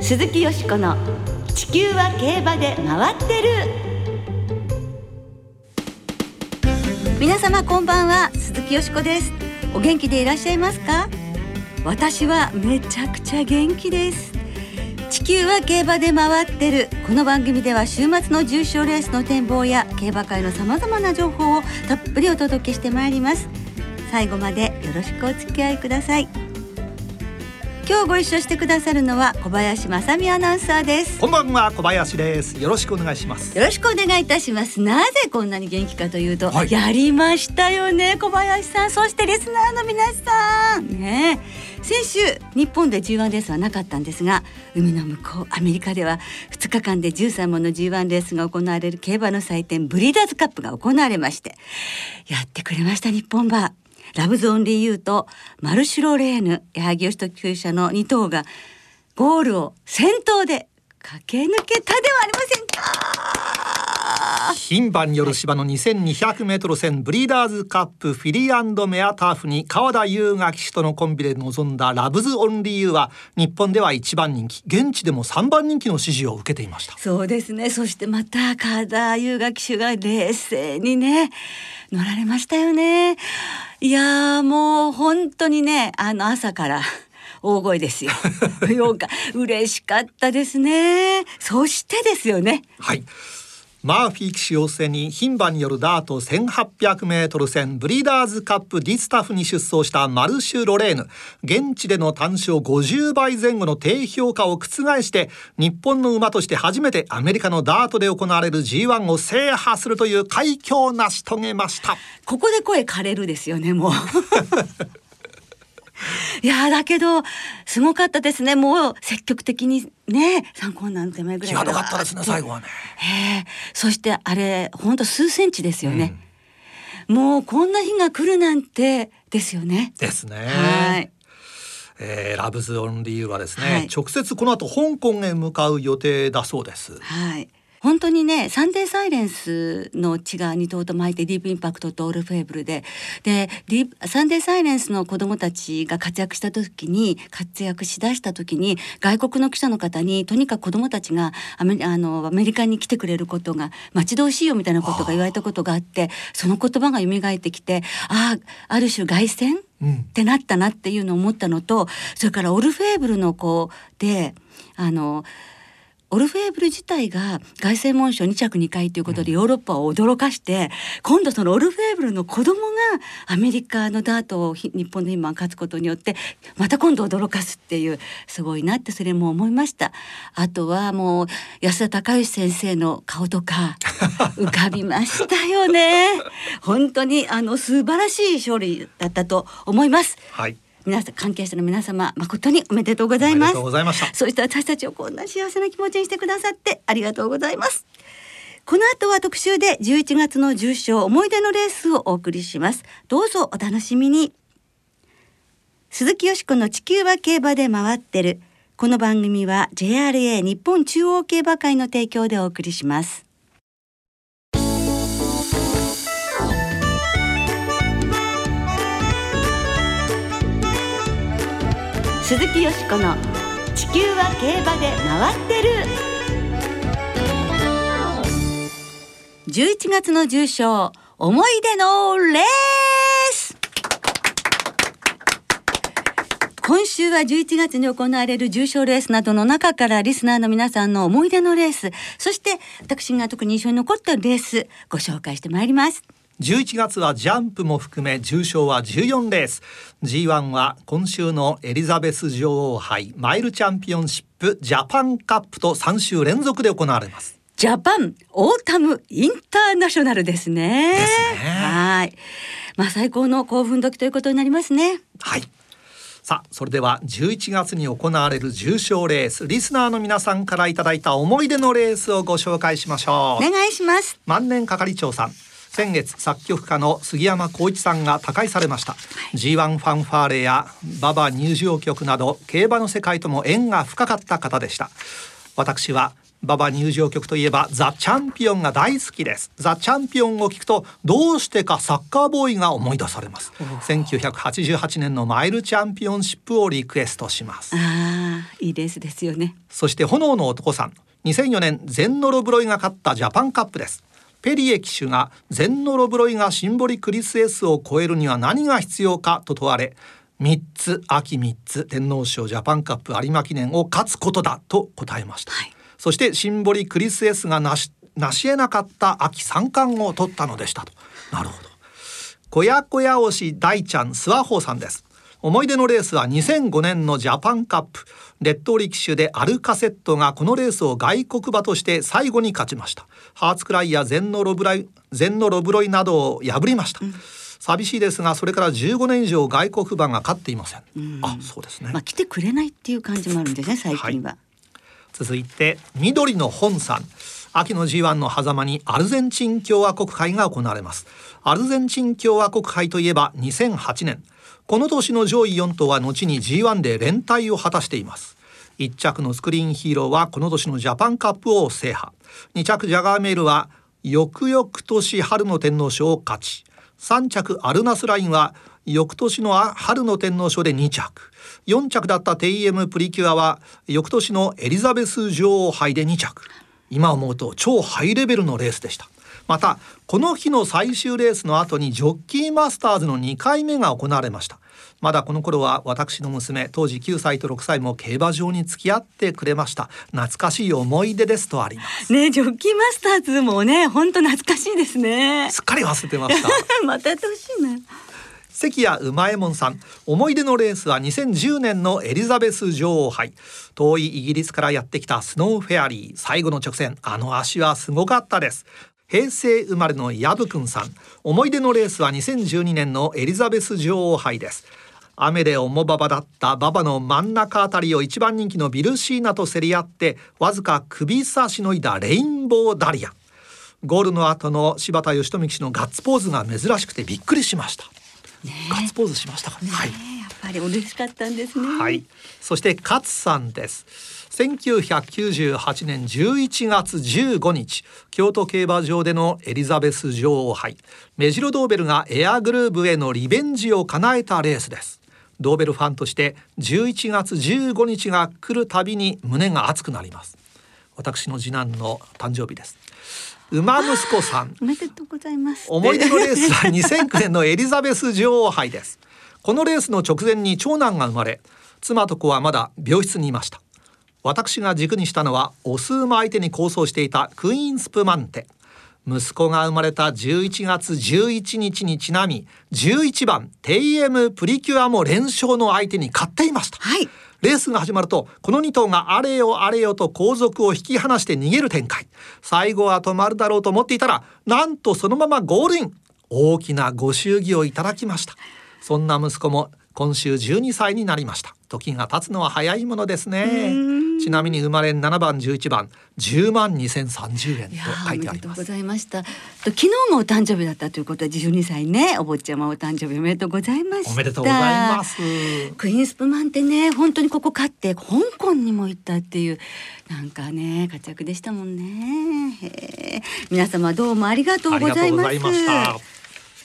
鈴木よしこの地球は競馬で回ってる。皆様こんばんは鈴木よしこです。お元気でいらっしゃいますか？私はめちゃくちゃ元気です。地球は競馬で回ってる。この番組では週末の重賞レースの展望や競馬界のさまざまな情報をたっぷりお届けしてまいります。最後までよろしくお付き合いください。今日ご一緒してくださるのは小林正美アナウンサーです。こんばんは小林です。よろしくお願いします。よろしくお願いいたします。なぜこんなに元気かというと、はい。やりましたよね小林さん。そしてリスナーの皆さん。ね。先週日本で G1 レースはなかったんですが海の向こうアメリカでは2日間で13もの G1 レースが行われる競馬の祭典ブリーダーズカップが行われましてやってくれました日本馬ラブズオンリーユーとマルシュロレーヌ矢作義人厩舎の2頭がゴールを先頭で駆け抜けたではありませんか。牝馬による芝の2200メートル戦ブリーダーズカップフィリーメアターフに川田優雅騎手とのコンビで臨んだラブズオンリーユーは日本では一番人気現地でも3番人気の支持を受けていました。そうですね。そしてまた川田優雅騎手が冷静にね乗られましたよね。いやーもう本当にねあの朝から大声ですよ。ようか嬉しかったですね。そしてですよね。はいマーフィー騎手を背に牝馬によるダート1800メートル戦ブリーダーズカップディスタフに出走したマルシュ・ロレーヌ。現地での単勝50倍前後の低評価を覆して日本の馬として初めてアメリカのダートで行われる G1 を制覇するという快挙を成し遂げました。ここで声枯れるですよねもう いやーだけどすごかったですね。もう積極的にね参考なん手前ぐらい際どかったですね最後はね。へえそしてあれほんと数センチですよね、もうこんな日が来るなんてですよね。ですね。はい。えーラブズオンリーはですね、はい。直接この後香港へ向かう予定だそうです。はい本当にねサンデーサイレンスの血が2頭と巻いてディープインパクトとオールフェーブルで。でサンデーサイレンスの子供たちが活躍した時に活躍しだした時に外国の記者の方にとにかく子供たちがアメリあのアメリカに来てくれることが待ち遠しいよみたいなことが言われたことがあってその言葉が蘇ってきてああある種凱旋？うん。ってなったなっていうのを思ったのとそれからオルフェーブルの子であのオルフェーブル自体が凱旋門賞2着2回ということでヨーロッパを驚かして、今度そのオルフェーブルの子供がアメリカのダートをひ日本の今勝つことによってまた今度驚かすっていうすごいなってそれも思いました。あとはもう安田隆義先生の顔とか 浮かびましたよね。本当にあの素晴らしい勝利だったと思います。はい皆さん関係者の皆様誠におめでとうございます。とうございました。そして私たちをこんな幸せな気持ちにしてくださってありがとうございます。この後は特集で11月の重賞思い出のレースをお送りします。どうぞお楽しみに。鈴木よしこの地球は競馬で回ってる。この番組は JRA 日本中央競馬会の提供でお送りします鈴木よしこの地球は競馬で回ってる。11月の重賞思い出のレース。今週は11月に行われる重賞レースなどの中からリスナーの皆さんの思い出のレースそして私が特に印象に残ったレースご紹介してまいります。11月はジャンプも含め重賞は14レース G1 は今週のエリザベス女王杯マイルチャンピオンシップジャパンカップと3週連続で行われますジャパンオータムインターナショナルですね。ですねはい。まあ最高の興奮時ということになりますね。はいさあそれでは11月に行われる重賞レースリスナーの皆さんからいただいた思い出のレースをご紹介しましょうお願いします。万年係長さん先月作曲家の杉山浩一さんが他界されました。G1 ファンファーレや馬場入場曲など競馬の世界とも縁が深かった方でした。私は馬場入場曲といえばザ・チャンピオンが大好きです。ザ・チャンピオンを聞くとどうしてかサッカーボーイが思い出されます。1988年のマイルチャンピオンシップをリクエストします。ああいいレースですよね。そして炎の男さん。2004年ゼンノロブロイが勝ったジャパンカップですペリエ騎手がゼンノロブロイがシンボリクリスエスを超えるには何が必要かと問われ3つ秋3つ天皇賞ジャパンカップ有馬記念を勝つことだと答えました、はい。そしてシンボリクリスエスがなし成し得なかった秋三冠を取ったのでしたと。なるほど。小屋小屋推し大ちゃん諏訪穂さんです。思い出のレースは2005年のジャパンカップ列島力士でアルカセットがこのレースを外国馬として最後に勝ちました。ハーツクライやゼンノロブライゼンノロブロイなどを破りました、うん。寂しいですがそれから15年以上外国馬が勝っていません。ん。あ、そうですね。まあ来てくれないっていう感じもあるんですね最近は。はい続いて緑の本さん秋の G1 の狭間にアルゼンチン共和国杯が行われます。アルゼンチン共和国杯といえば2008年この年の上位4頭は後に G1 で連帯を果たしています。1着のスクリーンヒーローはこの年のジャパンカップを制覇。2着ジャガーメールは翌々年春の天皇賞を勝ち。3着アルナスラインは翌年の春の天皇賞で2着。4着だったテイエムプリキュアは翌年のエリザベス女王杯で2着。今思うと超ハイレベルのレースでした。またこの日の最終レースの後にジョッキーマスターズの2回目が行われました。まだこの頃は私の娘当時9歳と6歳も競馬場に付き合ってくれました。懐かしい思い出ですとあります。ねジョッキーマスターズもね本当懐かしいですね。すっかり忘れてました。またやってほしいな関谷馬右衛門さん思い出のレースは2010年のエリザベス女王杯。遠いイギリスからやってきたスノーフェアリー。最後の直線あの足はすごかったです平成生まれのヤブくんさん思い出のレースは2012年のエリザベス女王杯です雨で重馬場だった馬場の真ん中あたりを一番人気のビルシーナと競り合ってわずか首差しのいだレインボーダリアゴールの後の柴田義富騎手のガッツポーズが珍しくてびっくりしましたガッツポーズしましたかね。はい。やっぱり嬉しかったんですね。はい。そして勝さんです。1998年11月15日京都競馬場でのエリザベス女王杯。メジロドーベルがエアグルーブへのリベンジを叶えたレースです。ドーベルファンとして11月15日が来るたびに胸が熱くなります。私の次男の誕生日です。馬息子さん。おめでとうございます。思い出のレースは2009年のエリザベス女王杯です。このレースの直前に長男が生まれ妻と子はまだ病室にいました私が軸にしたのはオス馬相手に構想していたクイーンスプマンテ。息子が生まれた11月11日にちなみ11番テイエムプリキュアも連勝の相手に勝っていました、はい、レースが始まるとこの2頭があれよあれよと後続を引き離して逃げる展開。最後は止まるだろうと思っていたらなんとそのままゴールイン。大きなご祝儀をいただきました。そんな息子も今週12歳になりました。時が経つのは早いものですね。ちなみに生まれ7番11番10万2030円と書いてあります。ございました。昨日もお誕生日だったということで12歳ね。お坊ちゃまお誕生日おめでとうございましおめでとうございます。クイーンスプマンってね本当にここ勝って香港にも行ったっていうなんかね活躍でしたもんね。皆様どうもありがとうございます。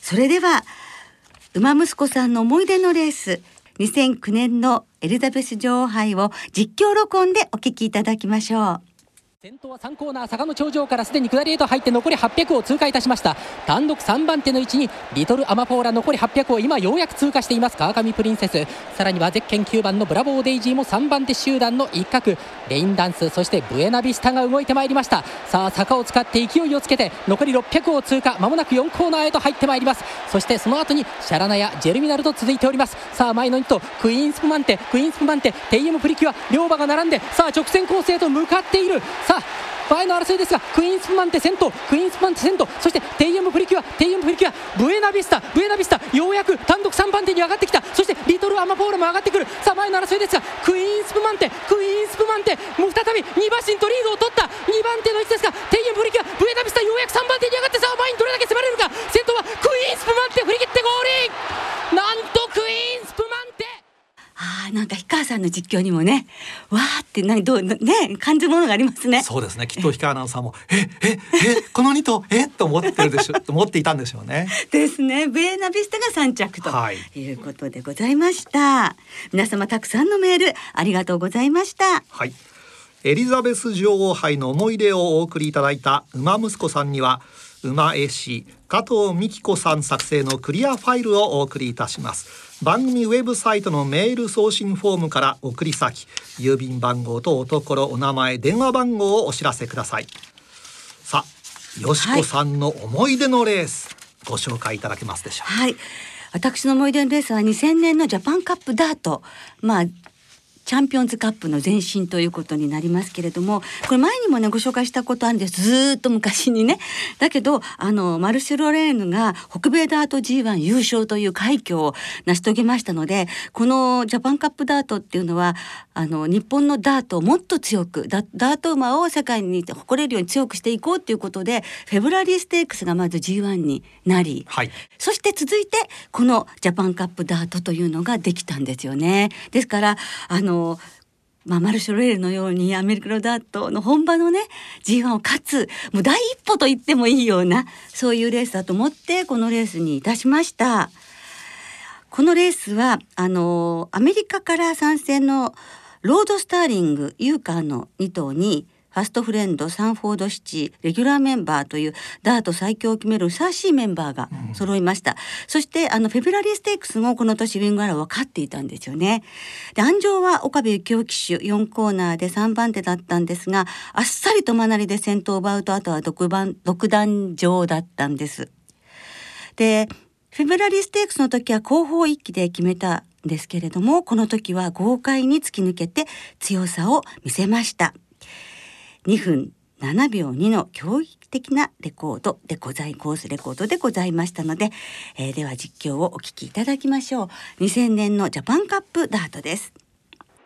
それでは馬息子さんの思い出のレース。2009年のエリザベス女王杯を実況録音でお聞きいただきましょう。先頭は3コーナー坂の頂上からすでに下りへと入って残り800を通過いたしました。単独3番手の位置にリトルアマポーラ残り800を今ようやく通過しています。川上プリンセス。さらにはゼッケン9番のブラボーデイジーも3番手集団の一角。レインダンスそしてブエナビスタが動いてまいりました。さあ坂を使って勢いをつけて残り600を通過。まもなく4コーナーへと入ってまいります。そしてその後にシャラナヤジェルミナルと続いております。さあ前の2頭クイーンスプマンテクイーンスプマンテテイエムプリキュア両馬が並んでさあ直線コースへと向かっている。さあ前の争いですがクイーンスプマンテ先頭クイーンスプマンテ先頭そしてテイエムプリキュアテイエムプリキュアブエナビスタブエナビスタようやく単独3番手に上がってきた。そしてリトルアマポーラも上がってくる。さあ前の争いですがクイーンスプマンテクイーンスプマンテもう再び2馬身とリードを取った。2番手の位置ですがテイエムプリキュアブエナビスタようやく3番手に上がってさあ前にどれだけ迫れるか。先頭はクイーンスプマンテ振り切ってゴールイン。なんとクイーンスプあーなんか氷川さんの実況にもねわーってなんどうね感じるものがありますね。そうですね。きっと氷川アナウンサーもえええこの2頭えと思ってるでしょ と思っていたんでしょうね。ですね。ベーナビスタが3着とはい。いうことでございました、皆様たくさんのメールありがとうございました。はい。エリザベス女王杯の思い出をお送りいただいた馬息子さんには馬絵師加藤美希子さん作成のクリアファイルをお送りいたします番組ウェブサイトのメール送信フォームから送り先郵便番号とおところお名前電話番号をお知らせください。さあよしこさんの思い出のレース、ご紹介いただけますでしょうか？はい。私の思い出のレースは2000年のジャパンカップダート。まあチャンピオンズカップの前身ということになりますけれどもこれ前にもねご紹介したことあるんです。ずーっと昔にね。だけどあのマルシュ・ロレーヌが北米ダート G1 優勝という快挙を成し遂げましたのでこのジャパンカップダートっていうのはあの日本のダートをもっと強くダダート馬を世界に誇れるように強くしていこうということでフェブラリーステークスがまず G1 になりはいそして続いてこのジャパンカップダートというのができたんですよね。ですからあのまあ、マルショレールのようにアメリカのダートの本場のね G1 を勝つもう第一歩と言ってもいいようなそういうレースだと思ってこのレースにいたしました。このレースはあのアメリカから参戦のロードスターリングユーカーの2頭にファストフレンドサンフォードシティレギュラーメンバーというダート最強を決めるふさわしいメンバーが揃いました、そしてあのフェブラリーステークスもこの年ウィングアラーは勝っていたんですよね。で安城は岡部幸雄騎手4コーナーで3番手だったんですがあっさりとマナリで先頭を奪うとあとは独番独壇場だったんです。でフェブラリーステークスの時は後方一気で決めたんですけれどもこの時は豪快に突き抜けて強さを見せました。2分7秒2の驚異的なレコードでございコースレコードでございましたので、えーでは実況をお聞きいただきましょう。2000年のジャパンカップダートです。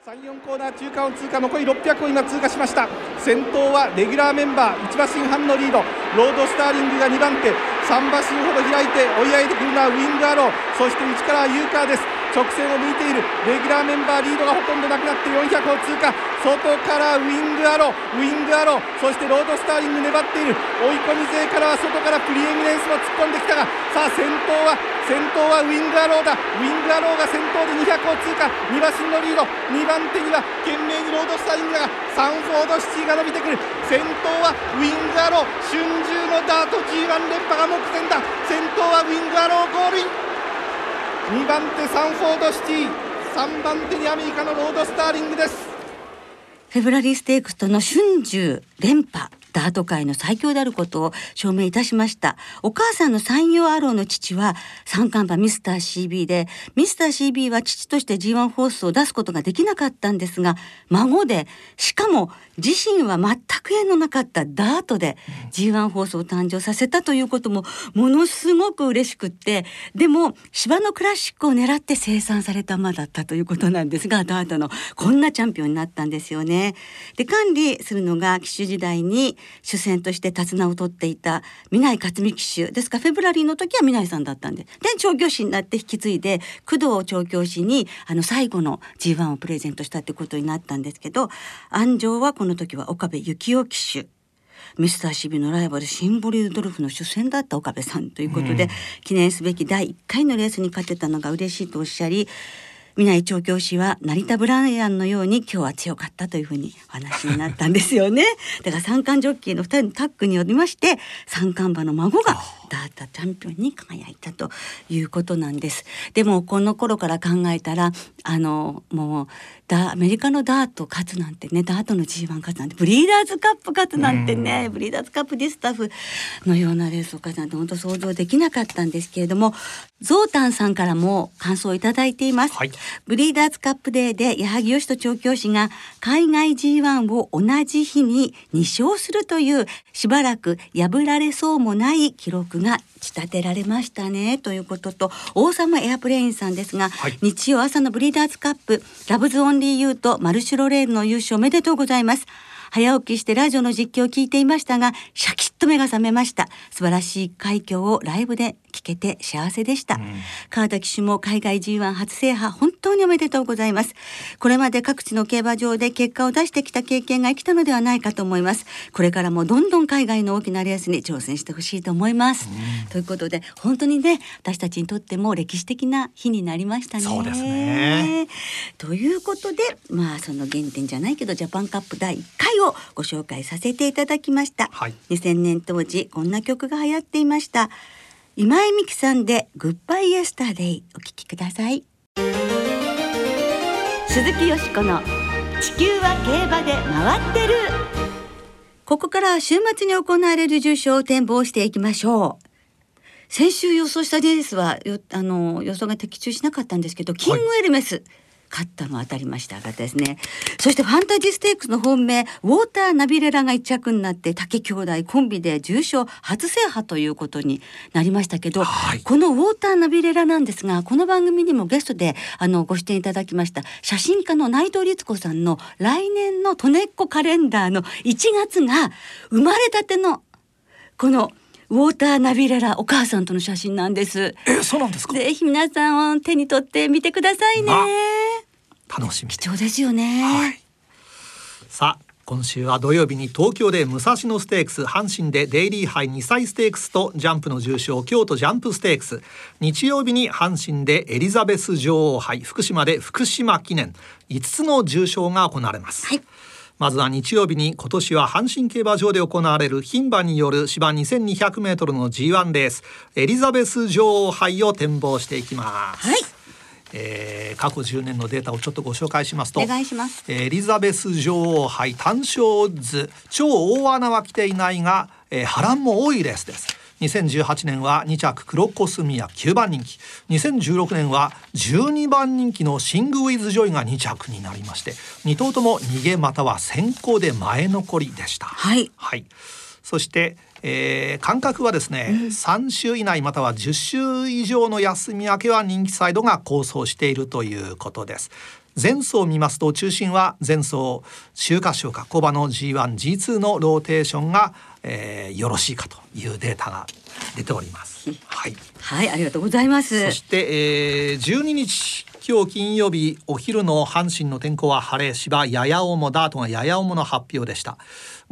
34コーナー中間を通過残り600を今通過しました。先頭はレギュラーメンバー1馬身半のリード。ロードスターリングが2番手。3馬身ほど開いて追い上げてくるのはウィングアロー。そして内からはユーカーです。直線を向いているレギュラーメンバーリードがほとんどなくなって400を通過。外からウィングアロー。ウィングアロー。そしてロードスターリング粘っている。追い込み勢からは外からプリエミネンスも突っ込んできたがさあ先頭は先頭はウィングアローだ。ウィングアローが先頭で200を通過。2馬身のリード。2番手には懸命にロードスターリングだがサンフォードシティが伸びてくる。先頭はウィングアロー。春秋のダート G1 連覇が目前だ。先頭はウィングアローゴールイン。2番手サンフォードシティ3番手にアメリカのロードスターリングです。フェブラリーステークスとの春秋連覇。ダート界の最強であることを証明いたしましたお母さんの山陽アローの父は三冠馬ミスター CB でミスター CB は父として G1 フォースを出すことができなかったんですが孫でしかも自身は全く縁のなかったダートで G1 フォースを誕生させたということもものすごく嬉しくってでも芝のクラシックを狙って生産された馬だったということなんですがダートのこんなチャンピオンになったんですよね。で管理するのが騎手時代に主戦として手綱を取っていた南井克美騎手。ですからフェブラリーの時は南井さんだったんで。で調教師になって引き継いで工藤調教師にあの最後の G1 をプレゼントしたってことになったんですけど安城はこの時は岡部幸雄騎手。ミスターシビのライバルシンボリルドルフの主戦だった岡部さんということで、記念すべき第1回のレースに勝てたのが嬉しいとおっしゃり南井調教師は成田ブライアンのように今日は強かったというふうにお話になったんですよね。だから三冠ジョッキーの2人のタッグによりまして三冠馬の孫がダートチャンピオンに輝いたということなんです。でもこの頃から考えたらあのもうダアメリカのダート勝つなんてねダートの G1 勝つなんてブリーダーズカップ勝つなんてねブリーダーズカップディスタッフのようなレースを勝つなんて本当想像できなかったんですけれどもゾウタンさんからも感想をいただいています。はいブリーダーズカップデーで矢作義人調教師が海外 G1 を同じ日に2勝するというしばらく破られそうもない記録が仕立てられましたねということと王様エアプレインさんですが、はい。日曜朝のブリーダーズカップラブズオンリーユーとマルシュロレールの優勝おめでとうございます早起きしてラジオの実況を聞いていましたがシャキッと目が覚めました。素晴らしい快挙をライブで聞けて幸せでした、川田騎手も海外 G1 初制覇本当におめでとうございます。これまで各地の競馬場で結果を出してきた経験が生きたのではないかと思います。これからもどんどん海外の大きなレースに挑戦してほしいと思います、ということで本当にね私たちにとっても歴史的な日になりましたね。そうですね。ということでまあその原点じゃないけどジャパンカップ第1回をご紹介させていただきました、はい。2000年当時こんな曲が流行っていました。今井美樹さんでグッバイエスタデイお聞きください。鈴木よしこの地球は競馬で回ってる。ここからは週末に行われる重賞を展望していきましょう。先週予想したレースはよあの予想が的中しなかったんですけどキングエルメス、勝ったの当たりました。上がですね。そしてファンタジーステークスの本命、ウォーターナビレラが一着になって、竹兄弟コンビで重賞初制覇ということになりましたけど、はいこのウォーターナビレラなんですが、この番組にもゲストであのご出演いただきました写真家の内藤律子さんの来年のトネッコカレンダーの1月が生まれたてのこのウォーターナビレラお母さんとの写真なんです。えそうなんですか？ぜひ皆さん手に取ってみてくださいね。あ楽しみ貴重ですよね。はい。さあ今週は土曜日に東京で武蔵野ステークス阪神でデイリー杯2歳ステークスとジャンプの重賞京都ジャンプステークス日曜日に阪神でエリザベス女王杯福島で福島記念5つの重賞が行われます。はいまずは日曜日に今年は阪神競馬場で行われる牝馬による芝 2200m の G1 レースエリザベス女王杯を展望していきます。はいえー過去10年のデータをちょっとご紹介しますとお願いします。エリザベス女王杯単勝オッズ超大穴は来ていないが、えー波乱も多いレースです2018年は2着クロコスミア9番人気2016年は12番人気のシングウィズジョイが2着になりまして2頭とも逃げまたは先行で前残りでした。はい。はい。そして、えー間隔はですね、3週以内または10週以上の休み明けは人気サイドが好走しているということです。前走を見ますと中心は前走秋華賞か古馬の G1G2 のローテーションが、えーよろしいかというデータが出ております。はい。はい、ありがとうございます。そして、えー、12日今日金曜日お昼の阪神の天候は晴れ芝やや重ダートがやや重の発表でした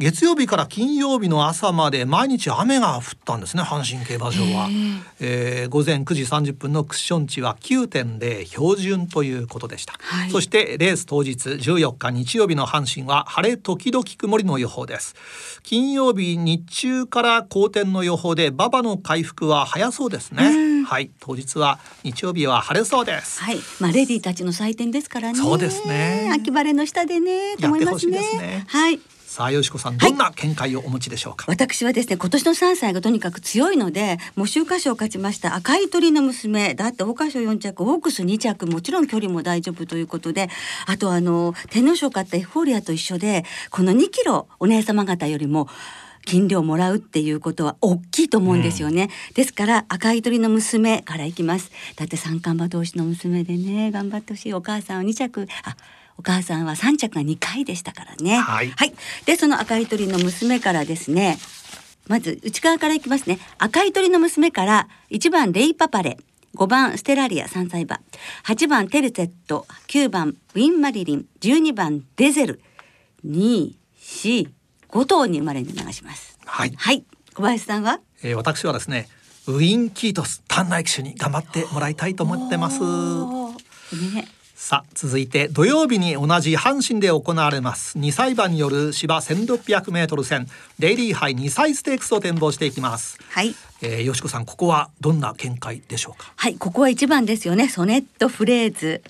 月曜日から金曜日の朝まで毎日雨が降ったんですね阪神競馬場は、えー午前9時30分のクッション値は9.0標準ということでした、はい。そしてレース当日14日日曜日の阪神は晴れ時々曇りの予報です。金曜日日中から好天の予報で馬場の回復は早そうですね。はい。当日は日曜日は晴れそうです。はい、まあレディーたちの祭典ですからね。そうですね。秋晴れの下でね、と思いますね。やってほしいですね。はい。さあよしこさんどんな見解をお持ちでしょうか、私はですね今年の3歳がとにかく強いのでもう秋華賞を勝ちました赤い鳥の娘だって桜花賞4着オークス2着もちろん距離も大丈夫ということであとあの天皇賞を勝ったエフフォーリアと一緒でこの2キロお姉様方よりも金量もらうっていうことは大きいと思うんですよね、ですから赤い鳥の娘からいきます。だって三冠馬同士の娘でね頑張ってほしい。お母さんは2着あお母さんは3着が2回でしたからね。はい。はい。で、その赤い鳥の娘からですね。まず内側からいきますね。赤い鳥の娘から1番レイパパレ。5番ステラリア3歳馬。8番テルセット。9番ウィンマリリン。12番デゼル。245頭に生まれに流します。はい。はい。小林さんは？えー私はですねウィンキートス短内騎手に頑張ってもらいたいと思ってます。ねさあ続いて土曜日に同じ阪神で行われます2歳馬による芝 1600m 戦デイリー杯2歳ステークスを展望していきます、はいえー、よしこさんここはどんな見解でしょうか？はい、ここは一番ですよね。ソネットフレーズ。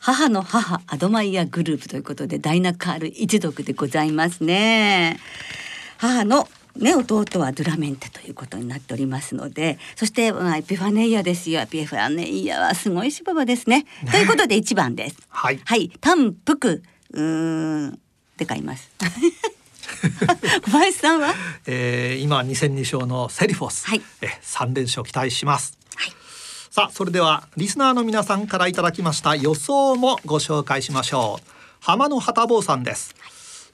母の母アドマイヤグループということでダイナカール一族でございますね。母のね弟はドゥラメンテということになっておりますので、そしてまあエピファネイアですよ。エピファネイアはすごい芝場ですね。ということで一番です。はい。はい、単服うーん。で買います。小林さんは？えー、今2戦2勝のセリフォス、はい。え3連勝期待します、さあそれではリスナーの皆さんからいただきました予想もご紹介しましょう。浜野旗坊さんです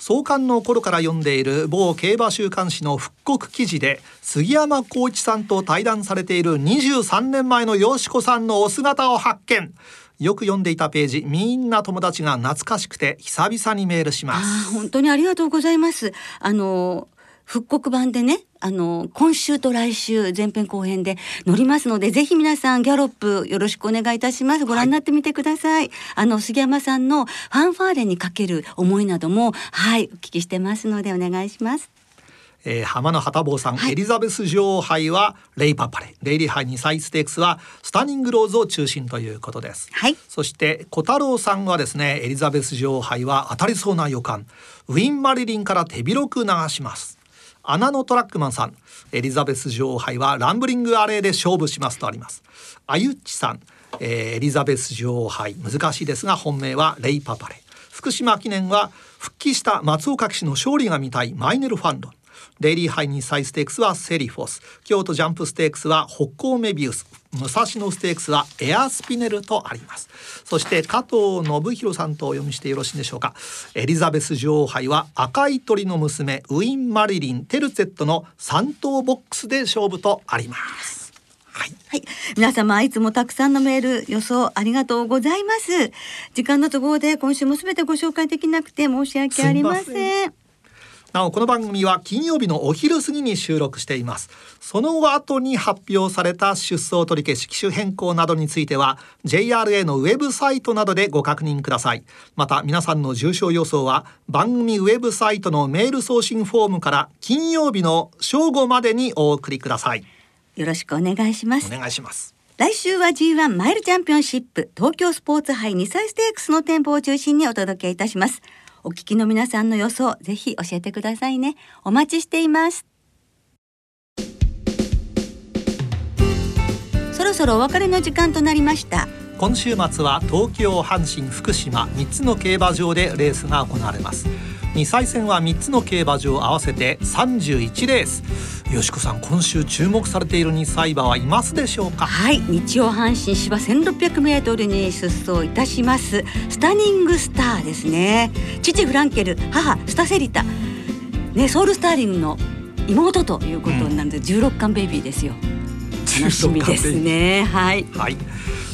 創刊の頃から読んでいる某競馬週刊誌の復刻記事で杉山浩一さんと対談されている23年前のよしこさんのお姿を発見。よく読んでいたページみんな友達が懐かしくて久々にメールします。本当にありがとうございます。あの復刻版でねあの今週と来週前編後編で乗りますのでぜひ皆さんギャロップよろしくお願いいたします。ご覧になってみてください、はい、あの杉山さんのファンファーレにかける思いなどもはいお聞きしてますのでお願いします。えー、浜野旗坊さん、はい、エリザベス女王杯はレイパパレ。レイリー杯2歳ステークスはスタニングローズを中心ということです、はい、そして小太郎さんはですねエリザベス女王杯は当たりそうな予感。ウィン・マリリンから手広く流します穴のトラックマンさん。エリザベス女王杯はランブリングアレーで勝負しますとあります。あゆっちさん、えー、エリザベス女王杯難しいですが本命はレイパパレ。福島記念は復帰した松岡騎手の勝利が見たいマイネルファンド。デイリーハイにサイステークスはセリフォス。京都ジャンプステークスは北高メビウス。武蔵野ステークスはエアスピネルとあります。そして加藤信弘さんとお読みしてよろしいでしょうか。エリザベス女王杯は赤い鳥の娘ウィン・マリリン・テルツェットの3頭ボックスで勝負とあります。はい、はい、皆様いつもたくさんのメール予想ありがとうございます。時間の都合で今週もすべてご紹介できなくて申し訳ありませんなおこの番組は金曜日のお昼過ぎに収録しています。その後に発表された出走取り消し機種変更などについては JRA のウェブサイトなどでご確認ください。また皆さんの重症予想は番組ウェブサイトのメール送信フォームから金曜日の正午までにお送りください。よろしくお願いします。お願いします。来週は G1 マイルチャンピオンシップ東京スポーツ杯2歳ステークスの店舗を中心にお届けいたしますお聞きの皆さんの予想ぜひ教えてくださいね。お待ちしています。そろそろお別れの時間となりました。今週末は東京阪神福島3つの競馬場でレースが行われます。2歳戦は3つの競馬場合わせて31レース。よしこさん今週注目されている2歳馬はいますでしょうか？はい。日曜阪神芝 1600m に出走いたします。スタニングスターですね。父フランケル母スタセリタ。ねソウルスターリングの妹ということになるので、うん、16巻ベイビーですよ。楽しみですね。はい、はい、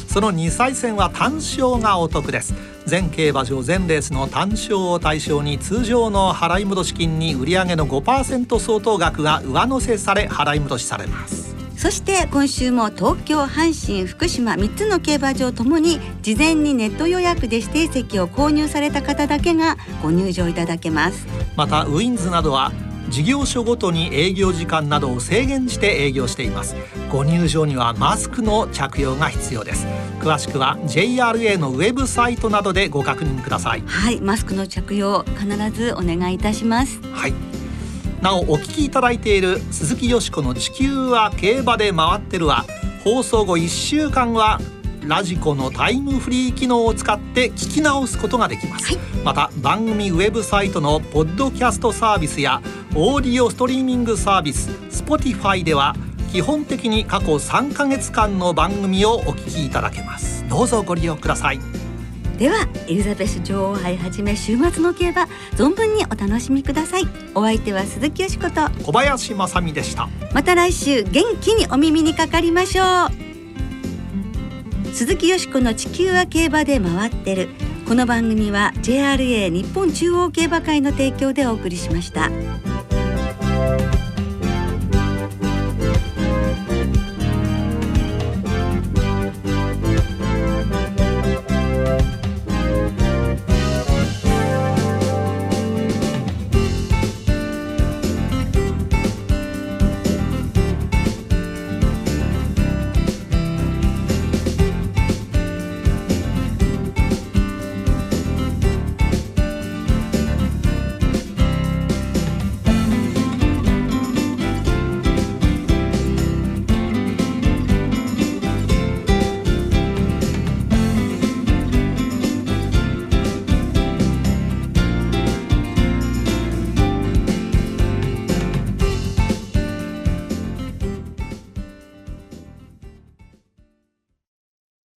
その2歳戦は単勝がお得です全競馬場全レースの単勝を対象に通常の払い戻し金に売上の5%相当額が上乗せされ払い戻しされます。そして今週も東京阪神福島3つの競馬場ともに事前にネット予約で指定席を購入された方だけがご入場いただけます。またウィンズなどは事業所ごとに営業時間などを制限して営業しています。ご入場にはマスクの着用が必要です詳しくは JRA のウェブサイトなどでご確認ください。はいマスクの着用必ずお願いいたします。はい。なおお聞きいただいている鈴木よしこの地球は競馬で回ってるは放送後1週間はラジコのタイムフリー機能を使って聞き直すことができます、はい、また番組ウェブサイトのポッドキャストサービスやオーディオストリーミングサービス Spotify では基本的に過去3ヶ月間の番組をお聞きいただけます。どうぞご利用ください。ではエリザベス女王杯はじめ週末の競馬存分にお楽しみください。お相手は鈴木よしこと小林正美でした。また来週元気にお耳にかかりましょう。鈴木よしこの地球は競馬で回ってる。この番組は JRA 日本中央競馬会の提供でお送りしました。